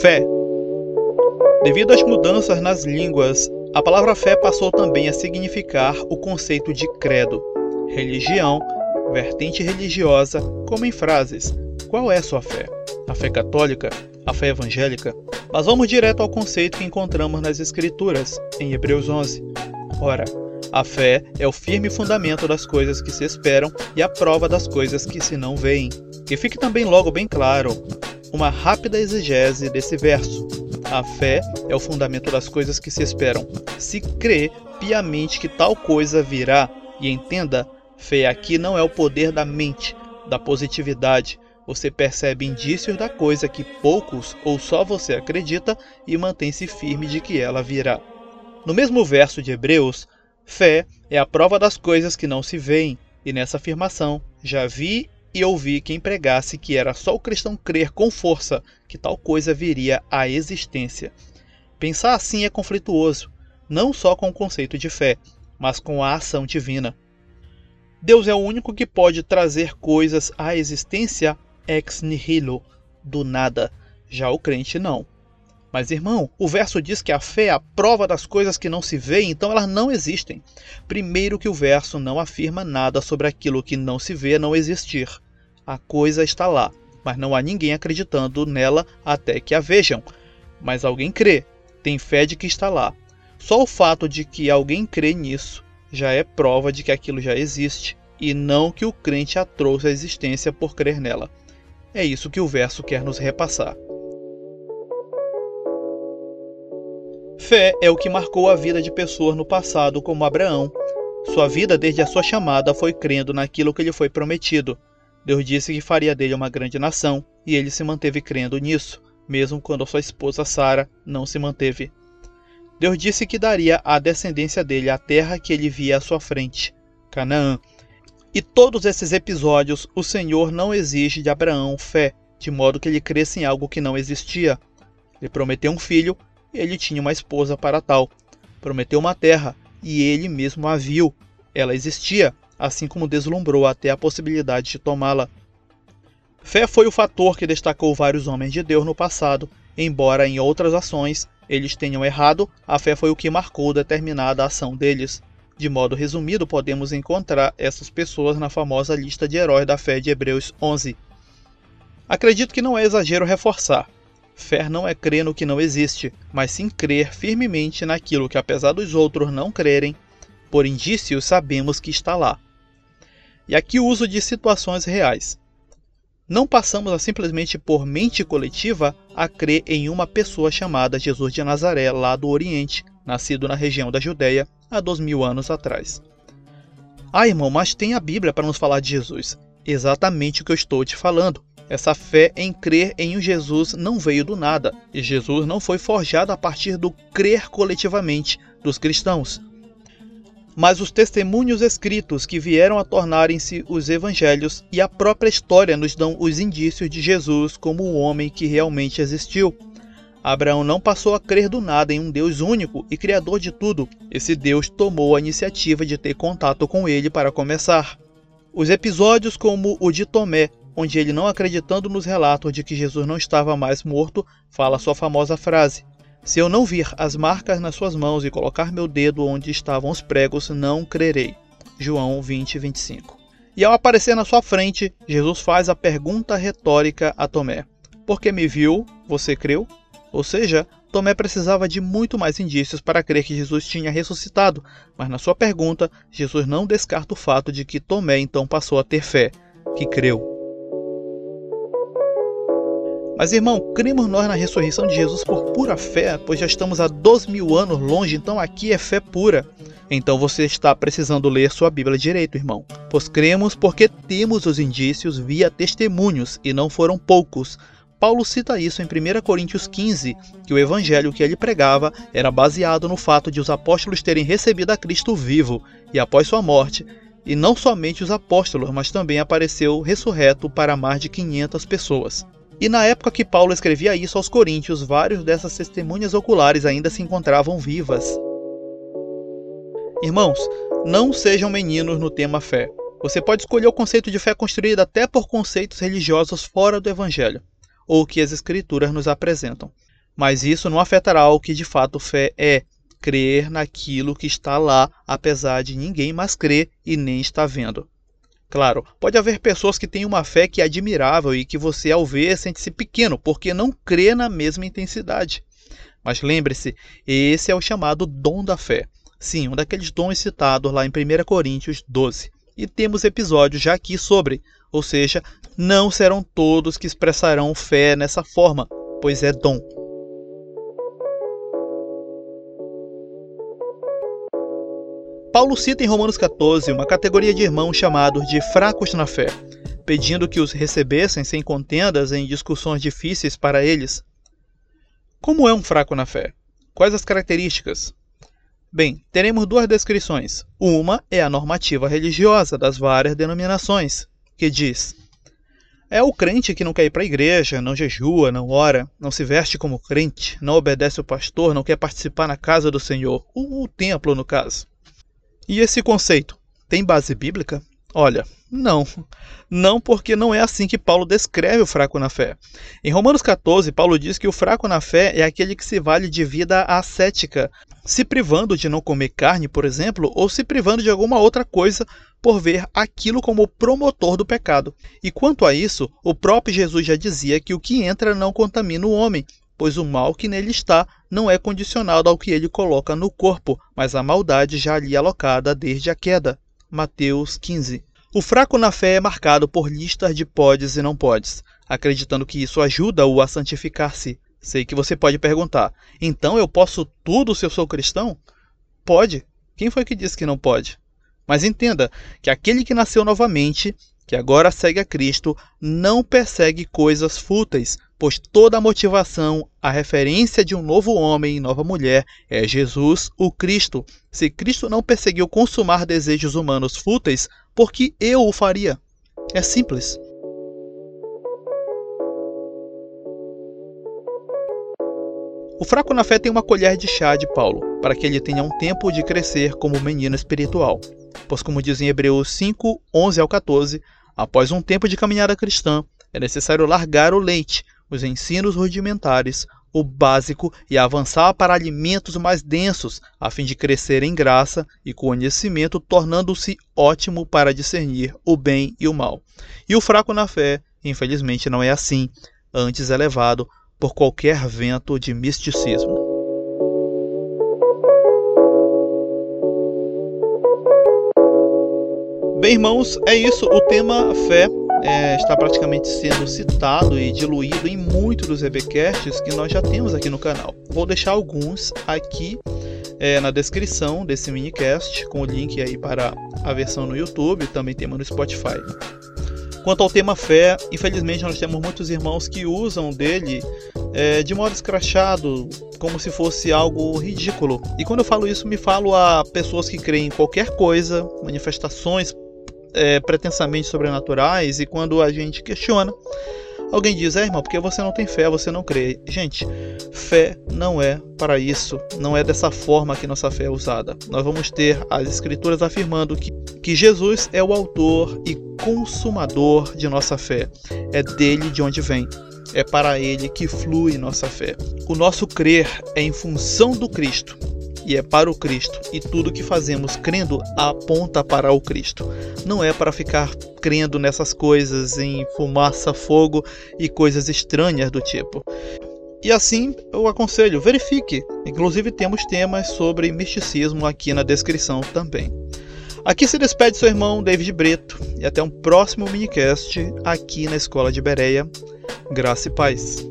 Fé. Devido às mudanças nas línguas, a palavra fé passou também a significar o conceito de credo, religião, vertente religiosa, como em frases: Qual é sua fé? A fé católica? A fé evangélica? Mas vamos direto ao conceito que encontramos nas Escrituras, em Hebreus 11. Ora, a fé é o firme fundamento das coisas que se esperam e a prova das coisas que se não veem. Que fique também logo bem claro uma rápida exegese desse verso. A fé é o fundamento das coisas que se esperam. Se crê piamente que tal coisa virá, e entenda, fé aqui não é o poder da mente, da positividade. Você percebe indícios da coisa que poucos ou só você acredita e mantém-se firme de que ela virá. No mesmo verso de Hebreus, fé é a prova das coisas que não se veem, e nessa afirmação já vi e ouvi quem pregasse que era só o cristão crer com força que tal coisa viria à existência. Pensar assim é conflituoso, não só com o conceito de fé, mas com a ação divina. Deus é o único que pode trazer coisas à existência ex nihilo, do nada. Já o crente não. Mas, irmão, o verso diz que a fé é a prova das coisas que não se veem, então elas não existem. Primeiro, que o verso não afirma nada sobre aquilo que não se vê não existir. A coisa está lá, mas não há ninguém acreditando nela até que a vejam. Mas alguém crê, tem fé de que está lá. Só o fato de que alguém crê nisso já é prova de que aquilo já existe, e não que o crente a trouxe à existência por crer nela. É isso que o verso quer nos repassar. Fé é o que marcou a vida de pessoas no passado, como Abraão. Sua vida, desde a sua chamada, foi crendo naquilo que lhe foi prometido. Deus disse que faria dele uma grande nação, e ele se manteve crendo nisso, mesmo quando sua esposa Sara não se manteve. Deus disse que daria à descendência dele a terra que ele via à sua frente, Canaã. E todos esses episódios o Senhor não exige de Abraão fé, de modo que ele cresça em algo que não existia. Ele prometeu um filho ele tinha uma esposa para tal. Prometeu uma terra, e ele mesmo a viu. Ela existia, assim como deslumbrou até a possibilidade de tomá-la. Fé foi o fator que destacou vários homens de Deus no passado, embora em outras ações eles tenham errado, a fé foi o que marcou determinada ação deles. De modo resumido, podemos encontrar essas pessoas na famosa lista de heróis da fé de Hebreus 11. Acredito que não é exagero reforçar Fé não é crer no que não existe, mas sim crer firmemente naquilo que, apesar dos outros não crerem, por indícios sabemos que está lá. E aqui o uso de situações reais. Não passamos a simplesmente por mente coletiva a crer em uma pessoa chamada Jesus de Nazaré, lá do Oriente, nascido na região da Judéia há dois mil anos atrás. Ah, irmão, mas tem a Bíblia para nos falar de Jesus. Exatamente o que eu estou te falando. Essa fé em crer em um Jesus não veio do nada, e Jesus não foi forjado a partir do crer coletivamente dos cristãos. Mas os testemunhos escritos que vieram a tornarem-se os evangelhos e a própria história nos dão os indícios de Jesus como o homem que realmente existiu. Abraão não passou a crer do nada em um Deus único e criador de tudo. Esse Deus tomou a iniciativa de ter contato com ele para começar. Os episódios como o de Tomé onde ele, não acreditando nos relatos de que Jesus não estava mais morto, fala sua famosa frase: Se eu não vir as marcas nas suas mãos e colocar meu dedo onde estavam os pregos, não crerei. João 20, 25. E ao aparecer na sua frente, Jesus faz a pergunta retórica a Tomé: Porque me viu, você creu? Ou seja, Tomé precisava de muito mais indícios para crer que Jesus tinha ressuscitado, mas na sua pergunta, Jesus não descarta o fato de que Tomé então passou a ter fé, que creu. Mas, irmão, cremos nós na ressurreição de Jesus por pura fé, pois já estamos há dois mil anos longe, então aqui é fé pura. Então você está precisando ler sua Bíblia direito, irmão. Pois cremos porque temos os indícios via testemunhos, e não foram poucos. Paulo cita isso em 1 Coríntios 15, que o evangelho que ele pregava era baseado no fato de os apóstolos terem recebido a Cristo vivo, e após sua morte, e não somente os apóstolos, mas também apareceu ressurreto para mais de 500 pessoas. E na época que Paulo escrevia isso aos Coríntios, vários dessas testemunhas oculares ainda se encontravam vivas. Irmãos, não sejam meninos no tema fé. Você pode escolher o conceito de fé construído até por conceitos religiosos fora do Evangelho, ou que as Escrituras nos apresentam. Mas isso não afetará o que de fato fé é, crer naquilo que está lá, apesar de ninguém mais crer e nem está vendo. Claro, pode haver pessoas que têm uma fé que é admirável e que você, ao ver, sente-se pequeno porque não crê na mesma intensidade. Mas lembre-se, esse é o chamado dom da fé. Sim, um daqueles dons citados lá em 1 Coríntios 12. E temos episódios já aqui sobre, ou seja, não serão todos que expressarão fé nessa forma, pois é dom. Paulo cita em Romanos 14 uma categoria de irmãos chamados de fracos na fé, pedindo que os recebessem sem contendas em discussões difíceis para eles. Como é um fraco na fé? Quais as características? Bem, teremos duas descrições. Uma é a normativa religiosa das várias denominações, que diz: é o crente que não quer ir para a igreja, não jejua, não ora, não se veste como crente, não obedece o pastor, não quer participar na casa do Senhor, o, o templo no caso. E esse conceito tem base bíblica? Olha, não. Não, porque não é assim que Paulo descreve o fraco na fé. Em Romanos 14, Paulo diz que o fraco na fé é aquele que se vale de vida ascética, se privando de não comer carne, por exemplo, ou se privando de alguma outra coisa por ver aquilo como promotor do pecado. E quanto a isso, o próprio Jesus já dizia que o que entra não contamina o homem, pois o mal que nele está não é condicionado ao que ele coloca no corpo, mas à maldade já ali alocada desde a queda. Mateus 15. O fraco na fé é marcado por listas de podes e não podes, acreditando que isso ajuda-o a santificar-se. Sei que você pode perguntar: então eu posso tudo se eu sou cristão? Pode. Quem foi que disse que não pode? Mas entenda que aquele que nasceu novamente, que agora segue a Cristo, não persegue coisas fúteis, pois toda a motivação, a referência de um novo homem e nova mulher é Jesus, o Cristo. Se Cristo não perseguiu consumar desejos humanos fúteis, por que eu o faria? É simples. O fraco na fé tem uma colher de chá de Paulo, para que ele tenha um tempo de crescer como menino espiritual. Pois, como diz em Hebreus 5, 11 ao 14, após um tempo de caminhada cristã, é necessário largar o leite, os ensinos rudimentares, o básico e avançar para alimentos mais densos, a fim de crescer em graça e conhecimento, tornando-se ótimo para discernir o bem e o mal. E o fraco na fé, infelizmente, não é assim, antes é levado por qualquer vento de misticismo. Bem, irmãos, é isso. O tema fé é, está praticamente sendo citado e diluído em muitos dos EBcasts que nós já temos aqui no canal. Vou deixar alguns aqui é, na descrição desse minicast, com o link aí para a versão no YouTube, também temos no Spotify. Quanto ao tema fé, infelizmente nós temos muitos irmãos que usam dele é, de modo escrachado, como se fosse algo ridículo. E quando eu falo isso, me falo a pessoas que creem em qualquer coisa, manifestações é, pretensamente sobrenaturais e quando a gente questiona, alguém diz: É, irmão, porque você não tem fé, você não crê. Gente, fé não é para isso, não é dessa forma que nossa fé é usada. Nós vamos ter as Escrituras afirmando que, que Jesus é o autor e consumador de nossa fé, é dele de onde vem. É para ele que flui nossa fé. O nosso crer é em função do Cristo e é para o Cristo, e tudo que fazemos crendo aponta para o Cristo. Não é para ficar crendo nessas coisas em fumaça, fogo e coisas estranhas do tipo. E assim eu aconselho, verifique. Inclusive temos temas sobre misticismo aqui na descrição também. Aqui se despede seu irmão David Brito e até um próximo minicast aqui na Escola de Bereia. Graça e paz.